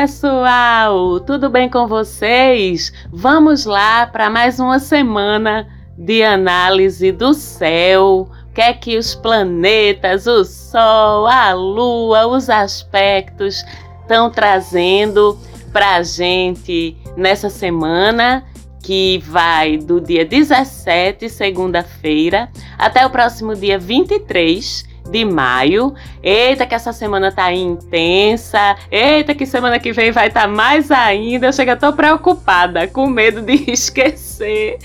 Pessoal! Tudo bem com vocês? Vamos lá para mais uma semana de análise do céu. O que é que os planetas, o Sol, a Lua, os aspectos estão trazendo para a gente nessa semana que vai do dia 17, segunda-feira, até o próximo dia 23, de maio. Eita, que essa semana tá intensa. Eita, que semana que vem vai estar tá mais ainda. Eu chego, tô preocupada, com medo de esquecer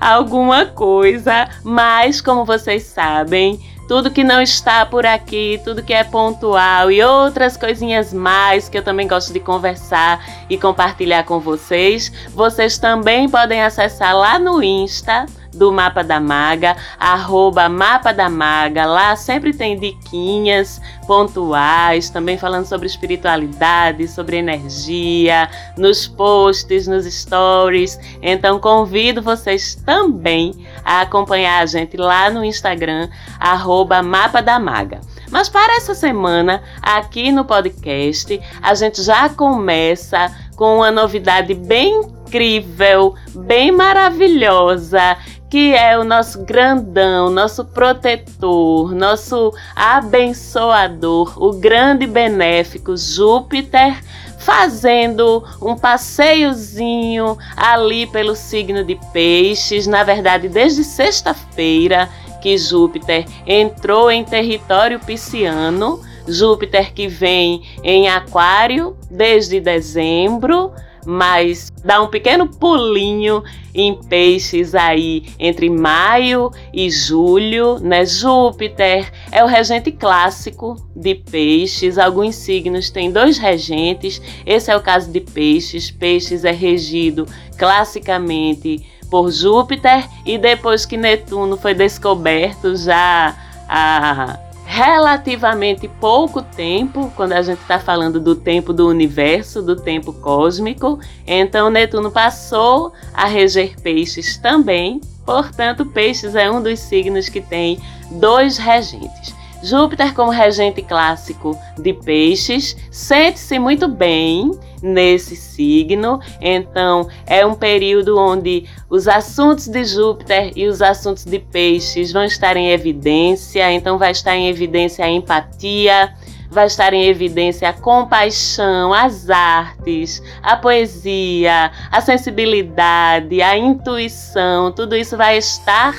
alguma coisa. Mas, como vocês sabem, tudo que não está por aqui, tudo que é pontual e outras coisinhas mais que eu também gosto de conversar e compartilhar com vocês, vocês também podem acessar lá no Insta do Mapa da Maga, arroba Mapa da Maga. Lá sempre tem diquinhas pontuais, também falando sobre espiritualidade, sobre energia, nos posts, nos stories. Então convido vocês também a acompanhar a gente lá no Instagram, arroba Mapa da Maga. Mas para essa semana, aqui no podcast, a gente já começa com uma novidade bem incrível, bem maravilhosa, que é o nosso grandão, nosso protetor, nosso abençoador, o grande benéfico Júpiter, fazendo um passeiozinho ali pelo signo de Peixes, na verdade, desde sexta-feira que Júpiter entrou em território pisciano. Júpiter que vem em Aquário desde dezembro, mas dá um pequeno pulinho em peixes aí entre maio e julho, né? Júpiter é o regente clássico de peixes. Alguns signos têm dois regentes. Esse é o caso de peixes. Peixes é regido classicamente por Júpiter e depois que Netuno foi descoberto já a relativamente pouco tempo, quando a gente está falando do tempo do universo, do tempo cósmico. Então, Netuno passou a reger peixes também. Portanto, peixes é um dos signos que tem dois regentes. Júpiter, como regente clássico de peixes, sente-se muito bem nesse signo. Então, é um período onde os assuntos de Júpiter e os assuntos de peixes vão estar em evidência. Então, vai estar em evidência a empatia, vai estar em evidência a compaixão, as artes, a poesia, a sensibilidade, a intuição. Tudo isso vai estar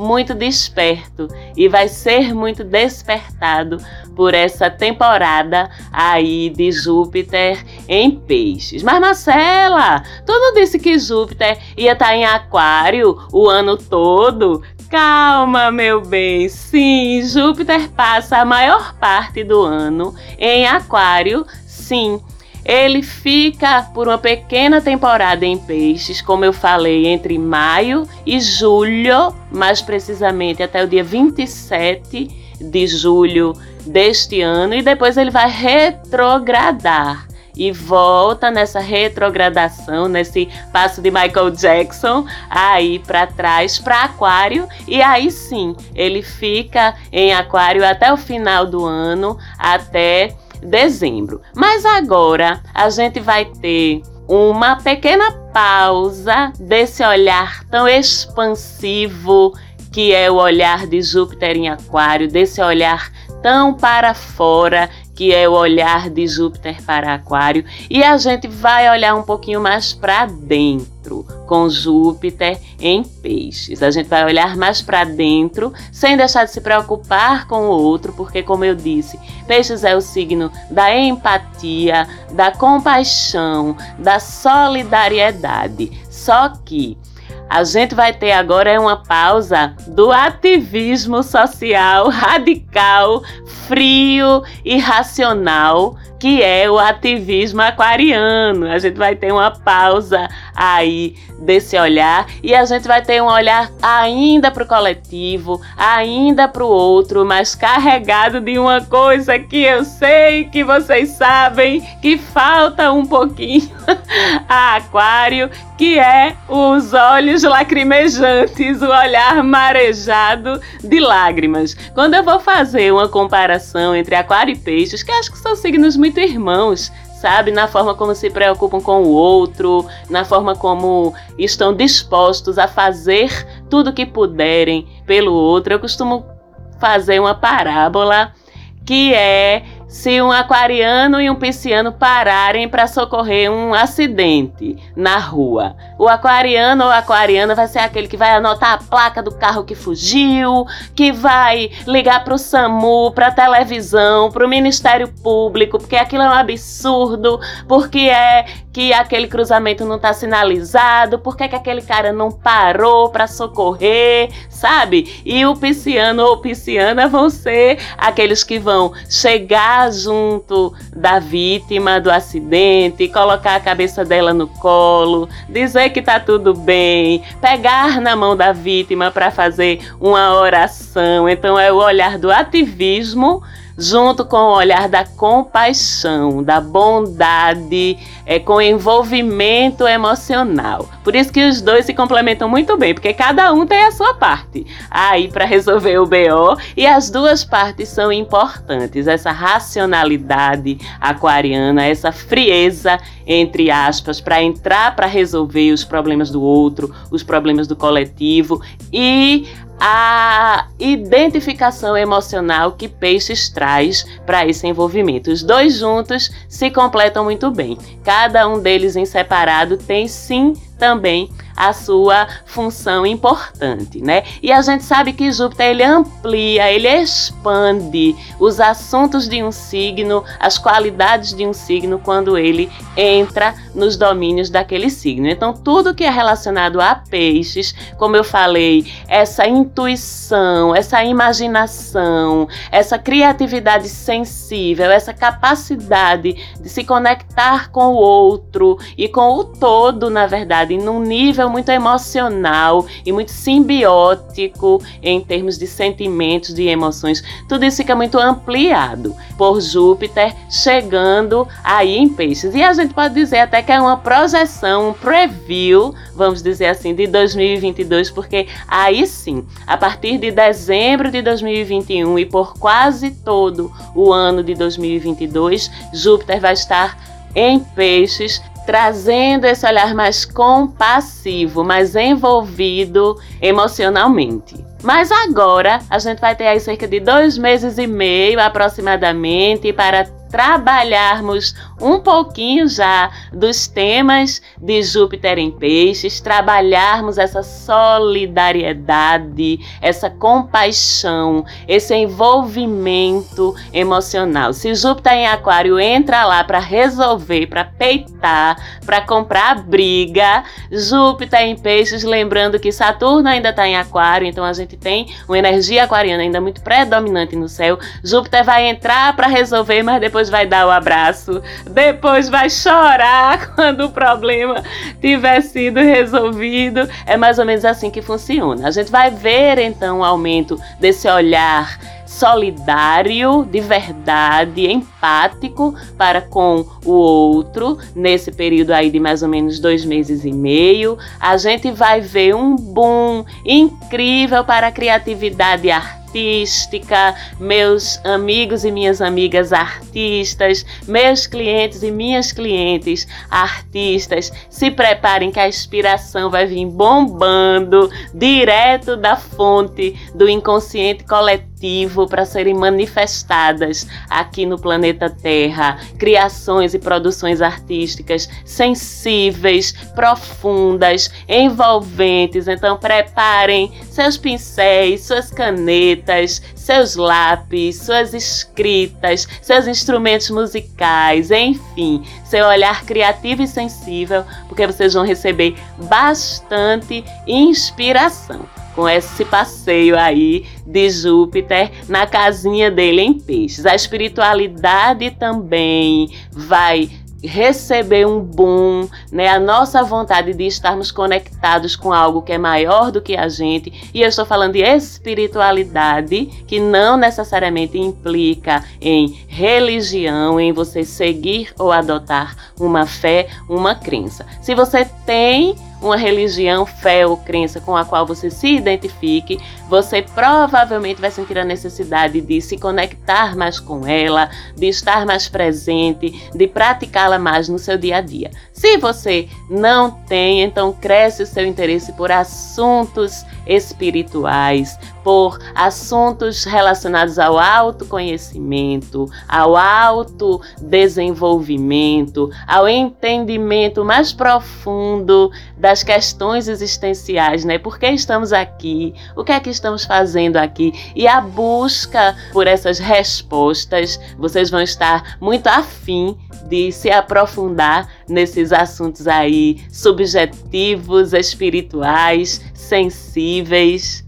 muito desperto e vai ser muito despertado por essa temporada aí de Júpiter em Peixes. Mas Marcela, tu não disse que Júpiter ia estar tá em Aquário o ano todo? Calma, meu bem. Sim, Júpiter passa a maior parte do ano em Aquário, sim ele fica por uma pequena temporada em peixes, como eu falei, entre maio e julho, mais precisamente até o dia 27 de julho deste ano, e depois ele vai retrogradar e volta nessa retrogradação, nesse passo de Michael Jackson, aí para trás, para Aquário, e aí sim, ele fica em Aquário até o final do ano, até dezembro. Mas agora a gente vai ter uma pequena pausa desse olhar tão expansivo que é o olhar de Júpiter em Aquário, desse olhar tão para fora que é o olhar de Júpiter para Aquário, e a gente vai olhar um pouquinho mais para dentro com Júpiter em Peixes. A gente vai olhar mais para dentro, sem deixar de se preocupar com o outro, porque como eu disse, Peixes é o signo da empatia, da compaixão, da solidariedade. Só que a gente vai ter agora uma pausa do ativismo social radical, frio e racional que é o ativismo aquariano. A gente vai ter uma pausa aí desse olhar e a gente vai ter um olhar ainda para o coletivo, ainda para o outro, mas carregado de uma coisa que eu sei que vocês sabem que falta um pouquinho a Aquário, que é os olhos lacrimejantes, o olhar marejado de lágrimas. Quando eu vou fazer uma comparação entre Aquário e Peixes, que acho que são signos muito muito irmãos, sabe? Na forma como se preocupam com o outro, na forma como estão dispostos a fazer tudo que puderem pelo outro. Eu costumo fazer uma parábola que é se um aquariano e um pisciano pararem para socorrer um acidente na rua. O aquariano ou aquariana vai ser aquele que vai anotar a placa do carro que fugiu, que vai ligar para o SAMU, para a televisão, para o Ministério Público, porque aquilo é um absurdo, porque é que aquele cruzamento não está sinalizado, porque que aquele cara não parou para socorrer, sabe? E o pisciano ou pisciana vão ser aqueles que vão chegar junto da vítima do acidente, colocar a cabeça dela no colo, dizer que tá tudo bem, pegar na mão da vítima para fazer uma oração. Então é o olhar do ativismo junto com o olhar da compaixão, da bondade, é, com envolvimento emocional. Por isso que os dois se complementam muito bem, porque cada um tem a sua parte aí para resolver o BO e as duas partes são importantes. Essa racionalidade aquariana, essa frieza, entre aspas, para entrar para resolver os problemas do outro, os problemas do coletivo e a identificação emocional que Peixes traz para esse envolvimento. Os dois juntos se completam muito bem. Cada um deles em separado tem sim também a sua função importante, né? E a gente sabe que Júpiter ele amplia, ele expande os assuntos de um signo, as qualidades de um signo quando ele entra nos domínios daquele signo. Então, tudo que é relacionado a peixes, como eu falei, essa intuição, essa imaginação, essa criatividade sensível, essa capacidade de se conectar com o outro e com o todo, na verdade, num nível muito emocional e muito simbiótico em termos de sentimentos, de emoções. Tudo isso fica muito ampliado por Júpiter chegando aí em Peixes. E a gente pode dizer até que é uma projeção, um preview, vamos dizer assim, de 2022, porque aí sim, a partir de dezembro de 2021 e por quase todo o ano de 2022, Júpiter vai estar em Peixes trazendo esse olhar mais compassivo, mais envolvido emocionalmente. Mas agora a gente vai ter aí cerca de dois meses e meio aproximadamente para trabalharmos um pouquinho já dos temas de Júpiter em Peixes, trabalharmos essa solidariedade, essa compaixão, esse envolvimento emocional. Se Júpiter em Aquário entra lá para resolver, para peitar, para comprar briga, Júpiter em Peixes, lembrando que Saturno ainda está em Aquário, então a gente tem uma energia aquariana ainda muito predominante no céu. Júpiter vai entrar para resolver, mas depois vai dar o abraço depois vai chorar quando o problema tiver sido resolvido. É mais ou menos assim que funciona. A gente vai ver então o aumento desse olhar solidário, de verdade, empático para com o outro, nesse período aí de mais ou menos dois meses e meio. A gente vai ver um boom incrível para a criatividade artística artística, meus amigos e minhas amigas artistas, meus clientes e minhas clientes artistas, se preparem que a inspiração vai vir bombando direto da fonte do inconsciente coletivo para serem manifestadas aqui no planeta Terra, criações e produções artísticas sensíveis, profundas, envolventes. Então preparem seus pincéis, suas canetas, seus lápis, suas escritas, seus instrumentos musicais, enfim, seu olhar criativo e sensível, porque vocês vão receber bastante inspiração com esse passeio aí de Júpiter na casinha dele em Peixes. A espiritualidade também vai receber um boom, né? A nossa vontade de estarmos conectados com algo que é maior do que a gente. E eu estou falando de espiritualidade, que não necessariamente implica em religião, em você seguir ou adotar uma fé, uma crença. Se você tem uma religião, fé ou crença com a qual você se identifique, você provavelmente vai sentir a necessidade de se conectar mais com ela, de estar mais presente, de praticá-la mais no seu dia a dia. Se você não tem, então cresce o seu interesse por assuntos espirituais, por assuntos relacionados ao autoconhecimento, ao autodesenvolvimento, ao entendimento mais profundo das questões existenciais, né? Por que estamos aqui? O que é que estamos fazendo aqui? E a busca por essas respostas, vocês vão estar muito afim de se aprofundar nesses assuntos aí subjetivos, espirituais, sensíveis.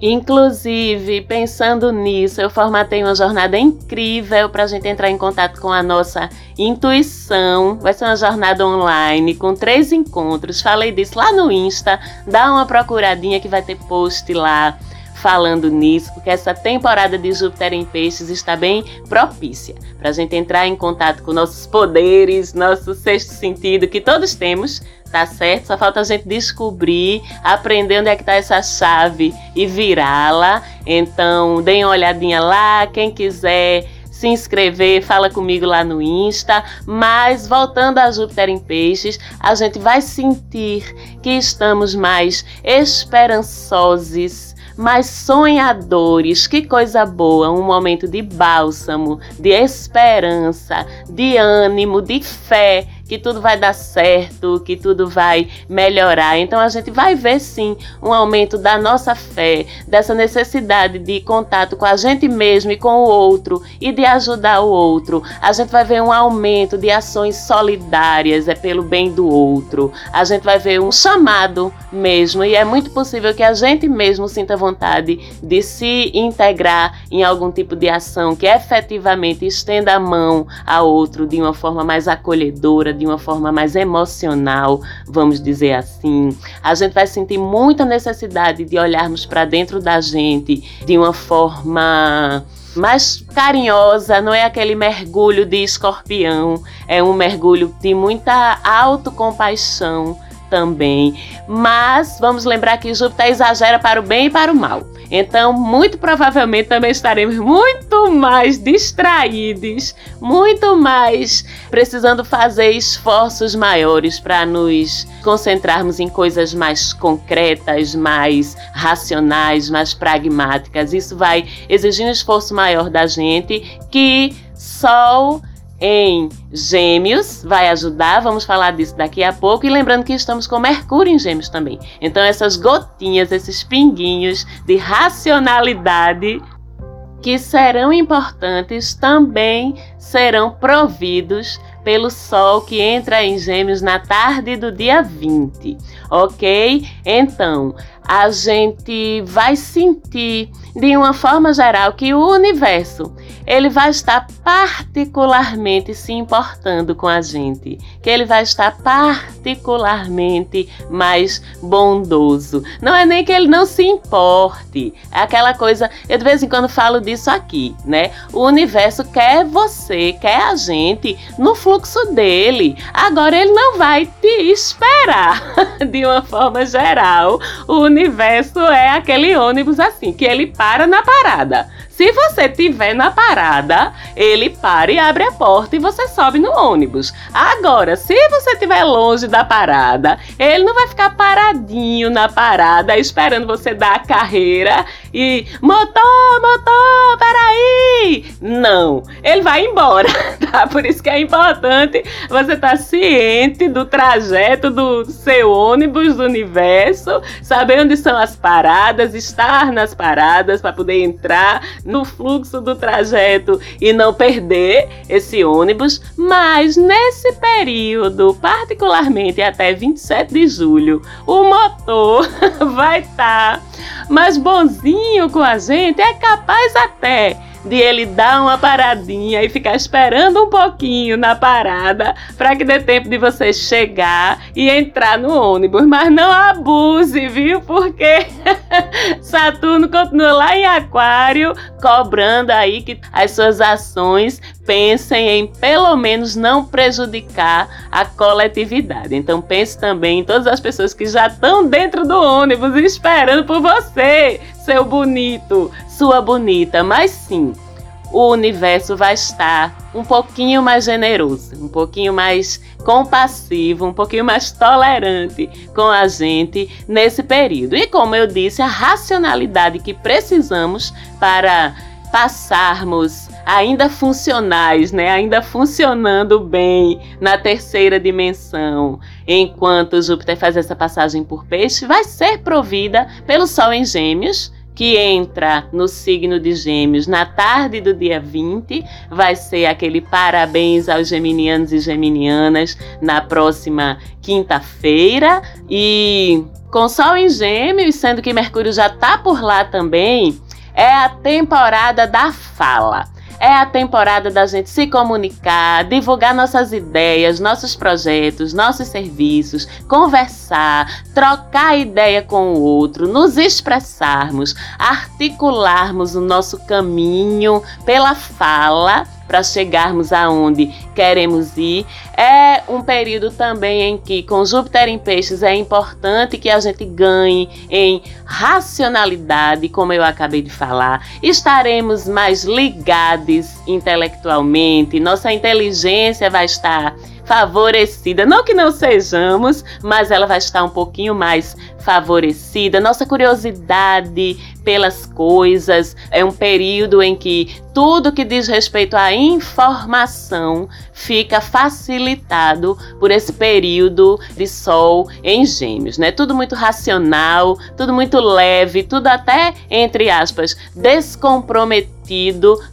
Inclusive, pensando nisso, eu formatei uma jornada incrível para a gente entrar em contato com a nossa intuição. Vai ser uma jornada online com três encontros. Falei disso lá no Insta. Dá uma procuradinha que vai ter post lá falando nisso, porque essa temporada de Júpiter em Peixes está bem propícia para a gente entrar em contato com nossos poderes, nosso sexto sentido que todos temos, tá certo? Só falta a gente descobrir, aprender onde é que tá essa chave e virá-la. Então, deem uma olhadinha lá, quem quiser se inscrever, fala comigo lá no Insta. Mas voltando a Júpiter em Peixes, a gente vai sentir que estamos mais esperançosos mais sonhadores. Que coisa boa! Um momento de bálsamo, de esperança, de ânimo, de fé que tudo vai dar certo, que tudo vai melhorar. Então a gente vai ver sim um aumento da nossa fé, dessa necessidade de contato com a gente mesmo e com o outro e de ajudar o outro. A gente vai ver um aumento de ações solidárias, é pelo bem do outro. A gente vai ver um chamado mesmo e é muito possível que a gente mesmo sinta vontade de se integrar em algum tipo de ação que efetivamente estenda a mão ao outro de uma forma mais acolhedora, de uma forma mais emocional, vamos dizer assim. A gente vai sentir muita necessidade de olharmos para dentro da gente de uma forma mais carinhosa, não é aquele mergulho de escorpião, é um mergulho de muita autocompaixão também. Mas vamos lembrar que Júpiter exagera para o bem e para o mal. Então, muito provavelmente também estaremos muito mais distraídos, muito mais precisando fazer esforços maiores para nos concentrarmos em coisas mais concretas, mais racionais, mais pragmáticas. Isso vai exigir um esforço maior da gente que Sol em Gêmeos vai ajudar, vamos falar disso daqui a pouco. E lembrando que estamos com Mercúrio em Gêmeos também. Então, essas gotinhas, esses pinguinhos de racionalidade que serão importantes também serão providos pelo Sol que entra em Gêmeos na tarde do dia 20, ok? Então, a gente vai sentir de uma forma geral que o universo ele vai estar particularmente se importando com a gente, que ele vai estar particularmente mais bondoso. Não é nem que ele não se importe, é aquela coisa, eu de vez em quando falo disso aqui, né? O universo quer você, quer a gente no fluxo dele. Agora ele não vai te esperar de uma forma geral. O universo é aquele ônibus assim, que ele para na parada. Se você tiver na parada, ele para e abre a porta e você sobe no ônibus. Agora, se você estiver longe da parada, ele não vai ficar paradinho na parada esperando você dar a carreira e motor, motor, peraí! Não, ele vai embora, tá? Por isso que é importante você estar tá ciente do trajeto do seu ônibus do universo, saber onde são as paradas, estar nas paradas para poder entrar no fluxo do trajeto e não perder esse ônibus, mas nesse período, particularmente até 27 de julho, o motor vai estar tá mais bonzinho com a gente, é capaz até de ele dar uma paradinha e ficar esperando um pouquinho na parada para que dê tempo de você chegar e entrar no ônibus. Mas não abuse, viu? Porque Saturno continua lá em Aquário, cobrando aí que as suas ações pensem em pelo menos não prejudicar a coletividade. Então pense também em todas as pessoas que já estão dentro do ônibus esperando por você, seu bonito, sua bonita. Mas sim, o universo vai estar um pouquinho mais generoso, um pouquinho mais compassivo, um pouquinho mais tolerante com a gente nesse período. E como eu disse, a racionalidade que precisamos para passarmos ainda funcionais, né, ainda funcionando bem na terceira dimensão, enquanto Júpiter faz essa passagem por peixe, vai ser provida pelo Sol em Gêmeos que entra no signo de Gêmeos na tarde do dia 20, vai ser aquele parabéns aos geminianos e geminianas na próxima quinta-feira. E com Sol em Gêmeos, sendo que Mercúrio já está por lá também, é a temporada da fala. É a temporada da gente se comunicar, divulgar nossas ideias, nossos projetos, nossos serviços, conversar, trocar ideia com o outro, nos expressarmos, articularmos o nosso caminho pela fala para chegarmos aonde queremos ir. É um período também em que, com Júpiter em Peixes, é importante que a gente ganhe em racionalidade, como eu acabei de falar. Estaremos mais ligados intelectualmente, nossa inteligência vai estar favorecida. Não que não sejamos, mas ela vai estar um pouquinho mais favorecida. Nossa curiosidade pelas coisas é um período em que tudo que diz respeito à informação fica facilitado por esse período de sol em Gêmeos, né? Tudo muito racional, tudo muito leve, tudo até entre aspas descomprometido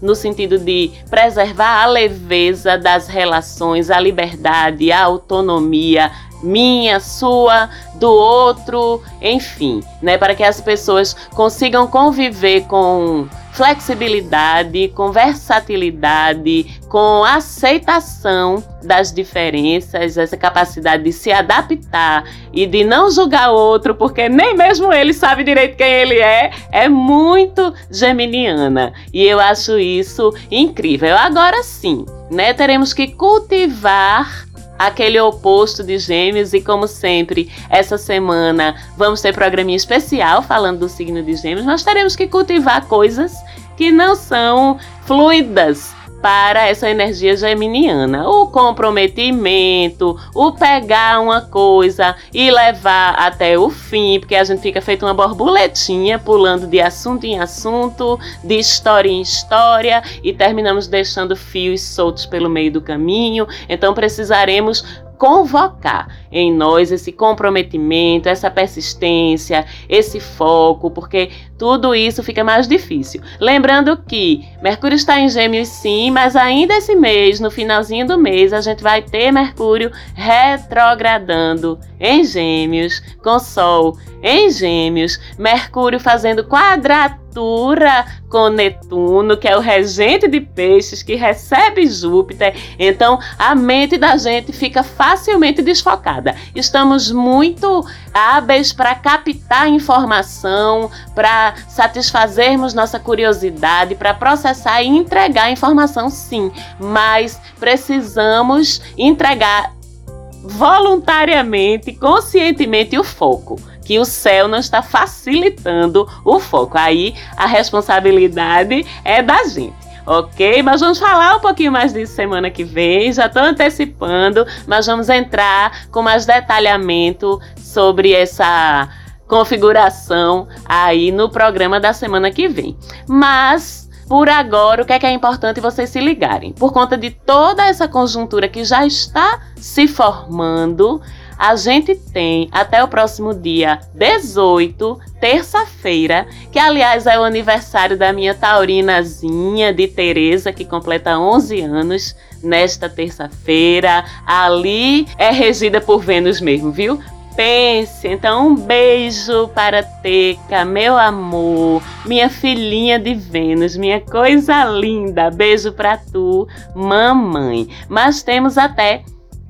no sentido de preservar a leveza das relações, a liberdade, a autonomia, minha, sua, do outro, enfim, né, para que as pessoas consigam conviver com flexibilidade, com versatilidade, com aceitação das diferenças, essa capacidade de se adaptar e de não julgar o outro, porque nem mesmo ele sabe direito quem ele é, é muito geminiana. E eu acho isso incrível. Agora sim, né, teremos que cultivar aquele oposto de Gêmeos e como sempre, essa semana vamos ter programinha especial falando do signo de Gêmeos. Nós teremos que cultivar coisas que não são fluidas para essa energia geminiana. O comprometimento, o pegar uma coisa e levar até o fim, porque a gente fica feito uma borboletinha pulando de assunto em assunto, de história em história e terminamos deixando fios soltos pelo meio do caminho. Então precisaremos convocar em nós esse comprometimento, essa persistência, esse foco, porque tudo isso fica mais difícil. Lembrando que Mercúrio está em Gêmeos sim, mas ainda esse mês, no finalzinho do mês, a gente vai ter Mercúrio retrogradando em Gêmeos, com Sol em Gêmeos, Mercúrio fazendo quadratura com Netuno, que é o regente de peixes que recebe Júpiter. Então, a mente da gente fica facilmente desfocada. Estamos muito hábeis para captar informação, para satisfazermos nossa curiosidade, para processar e entregar informação, sim, mas precisamos entregar voluntariamente, conscientemente o foco que o céu não está facilitando o foco. Aí a responsabilidade é da gente ok? Mas vamos falar um pouquinho mais disso semana que vem. Já estou antecipando, mas vamos entrar com mais detalhamento sobre essa configuração aí no programa da semana que vem. Mas por agora, o que é, que é importante vocês se ligarem? Por conta de toda essa conjuntura que já está se formando, a gente tem até o próximo dia 18, terça-feira, que aliás é o aniversário da minha taurinazinha de Tereza, que completa 11 anos nesta terça-feira. Ali é regida por Vênus mesmo, viu? Pense, então um beijo para Teca, meu amor, minha filhinha de Vênus, minha coisa linda. Beijo para tu, mamãe. Mas temos até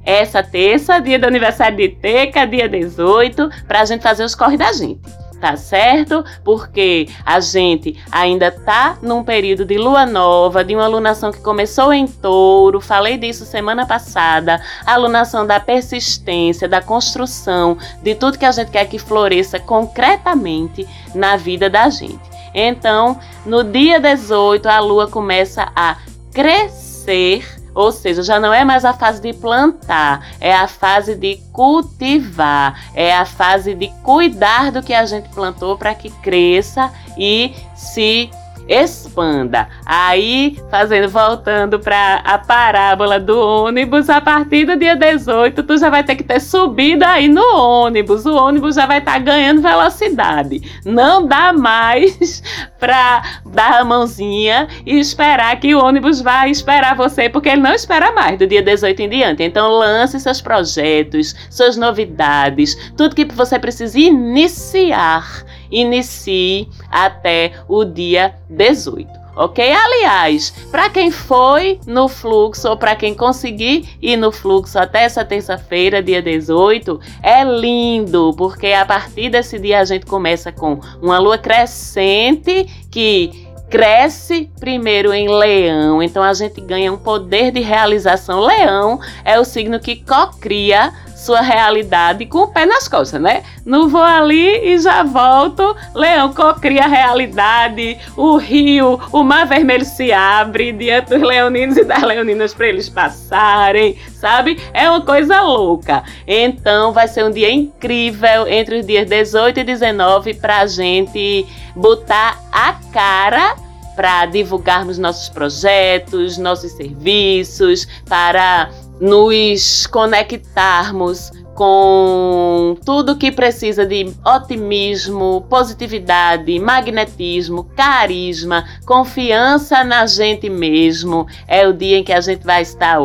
essa terça, dia do aniversário de Teca, dia 18, para a gente fazer os corre da gente tá certo? Porque a gente ainda tá num período de lua nova, de uma alunação que começou em touro, falei disso semana passada, a alunação da persistência, da construção, de tudo que a gente quer que floresça concretamente na vida da gente. Então, no dia 18, a lua começa a crescer ou seja, já não é mais a fase de plantar, é a fase de cultivar, é a fase de cuidar do que a gente plantou para que cresça e se expanda. Aí, fazendo, voltando para a parábola do ônibus, a partir do dia 18, tu já vai ter que ter subido aí no ônibus. O ônibus já vai estar tá ganhando velocidade. Não dá mais para dar a mãozinha e esperar que o ônibus vai esperar você, porque ele não espera mais do dia 18 em diante. Então, lance seus projetos, suas novidades, tudo que você precisa iniciar inicie até o dia 18 ok? Aliás, para quem foi no fluxo ou para quem conseguir ir no fluxo até essa terça-feira, dia 18, é lindo, porque a partir desse dia a gente começa com uma lua crescente que cresce primeiro em Leão, então a gente ganha um poder de realização. Leão é o signo que cocria sua realidade com o pé nas costas, né? Não vou ali e já volto. Leão cocria a realidade, o rio, o mar vermelho se abre diante dos leoninos e das leoninas para eles passarem, sabe? É uma coisa louca. Então vai ser um dia incrível entre os dias 18 e 19 para a gente botar a cara para divulgarmos nossos projetos, nossos serviços, para nos conectarmos com tudo que precisa de otimismo, positividade, magnetismo, carisma, confiança na gente mesmo. É o dia em que a gente vai estar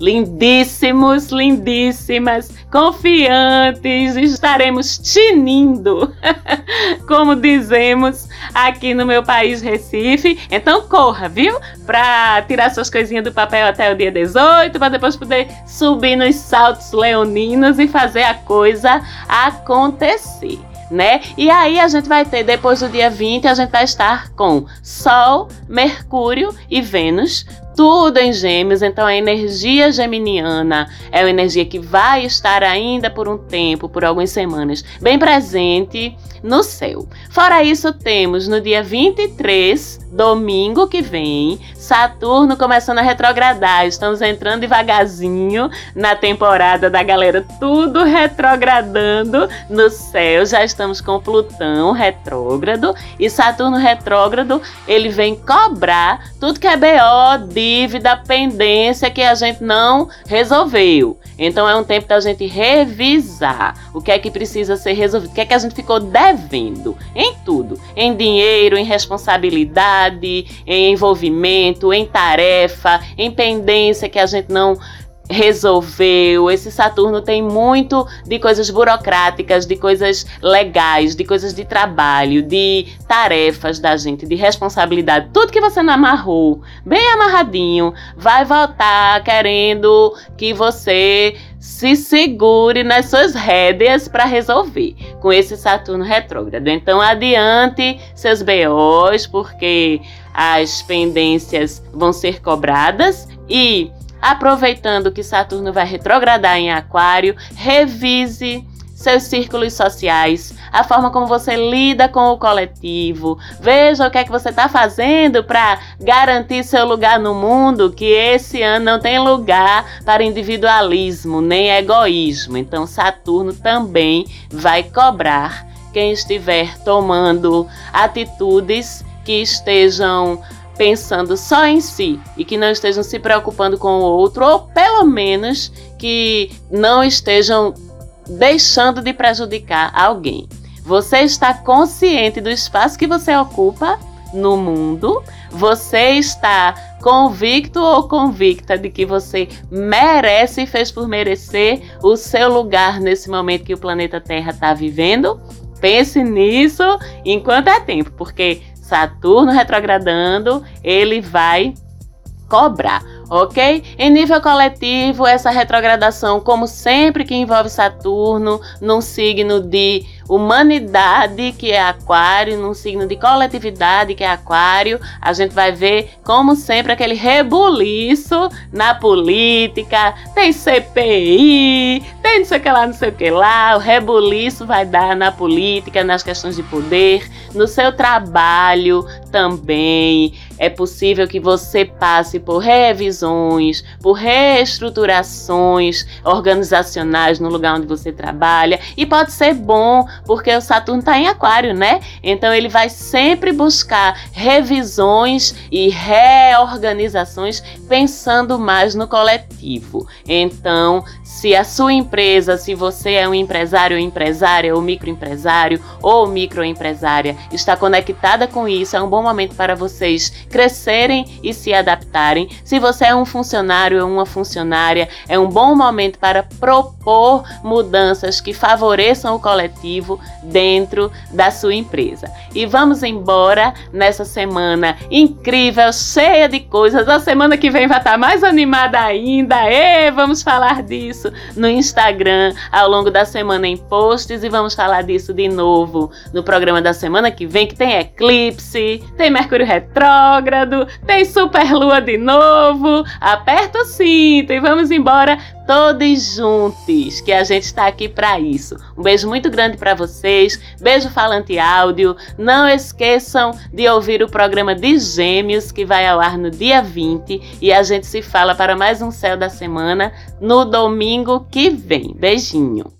lindíssimos, lindíssimas, confiantes, estaremos tinindo, como dizemos aqui no meu país Recife. Então corra, viu? Para tirar suas coisinhas do papel até o dia 18, para depois poder subir nos saltos leoninos e fazer a coisa acontecer né? E aí a gente vai ter, depois do dia 20, a gente vai estar com Sol, Mercúrio e Vênus, tudo em Gêmeos, então a energia geminiana é uma energia que vai estar ainda por um tempo, por algumas semanas, bem presente no céu. Fora isso, temos no dia 23 domingo que vem, Saturno começando a retrogradar. Estamos entrando devagarzinho na temporada da galera, tudo retrogradando no céu. Já estamos com Plutão retrógrado e Saturno retrógrado, ele vem cobrar tudo que é BO, dívida, pendência que a gente não resolveu. Então é um tempo da gente revisar o que é que precisa ser resolvido, o que é que a gente ficou devendo em tudo, em dinheiro, em responsabilidade em envolvimento, em tarefa, em pendência que a gente não resolveu. Esse Saturno tem muito de coisas burocráticas, de coisas legais, de coisas de trabalho, de tarefas da gente, de responsabilidade. Tudo que você não amarrou, bem amarradinho, vai voltar querendo que você se segure nas suas rédeas para resolver com esse Saturno retrógrado. Então adiante seus BOs, porque as pendências vão ser cobradas e aproveitando que Saturno vai retrogradar em Aquário, revise seus círculos sociais, a forma como você lida com o coletivo. Veja o que é que você está fazendo para garantir seu lugar no mundo, que esse ano não tem lugar para individualismo nem egoísmo. Então, Saturno também vai cobrar quem estiver tomando atitudes que estejam pensando só em si e que não estejam se preocupando com o outro, ou pelo menos que não estejam deixando de prejudicar alguém. Você está consciente do espaço que você ocupa no mundo? Você está convicto ou convicta de que você merece e fez por merecer o seu lugar nesse momento que o planeta Terra está vivendo? Pense nisso enquanto é tempo, porque Saturno retrogradando, ele vai cobrar ok? Em nível coletivo, essa retrogradação, como sempre que envolve Saturno, num signo de humanidade, que é Aquário, num signo de coletividade, que é Aquário, a gente vai ver, como sempre, aquele rebuliço na política, tem CPI, tem não sei o que lá, não sei o que lá, o rebuliço vai dar na política, nas questões de poder, no seu trabalho também. É possível que você passe por revisões, por reestruturações organizacionais no lugar onde você trabalha, e pode ser bom porque o Saturno está em Aquário, né? Então ele vai sempre buscar revisões e reorganizações pensando mais no coletivo. Então, se a sua empresa, se você é um empresário ou empresária, ou microempresário ou microempresária, está conectada com isso, é um bom momento para vocês crescerem e se adaptarem. Se você é um funcionário ou uma funcionária, é um bom momento para propor mudanças que favoreçam o coletivo dentro da sua empresa. E vamos embora nessa semana incrível, cheia de coisas. A semana que vem vai estar mais animada ainda. E vamos falar disso no Instagram ao longo da semana em posts e vamos falar disso de novo no programa da semana que vem, que tem eclipse, tem Mercúrio retrógrado, tem superlua de novo. Aperta o cinto e vamos embora todos juntos, que a gente está aqui para isso. Um beijo muito grande para vocês, beijo falante áudio. Não esqueçam de ouvir o programa de Gêmeos que vai ao ar no dia 20 e a gente se fala para mais um céu da semana no domingo que vem. Beijinho.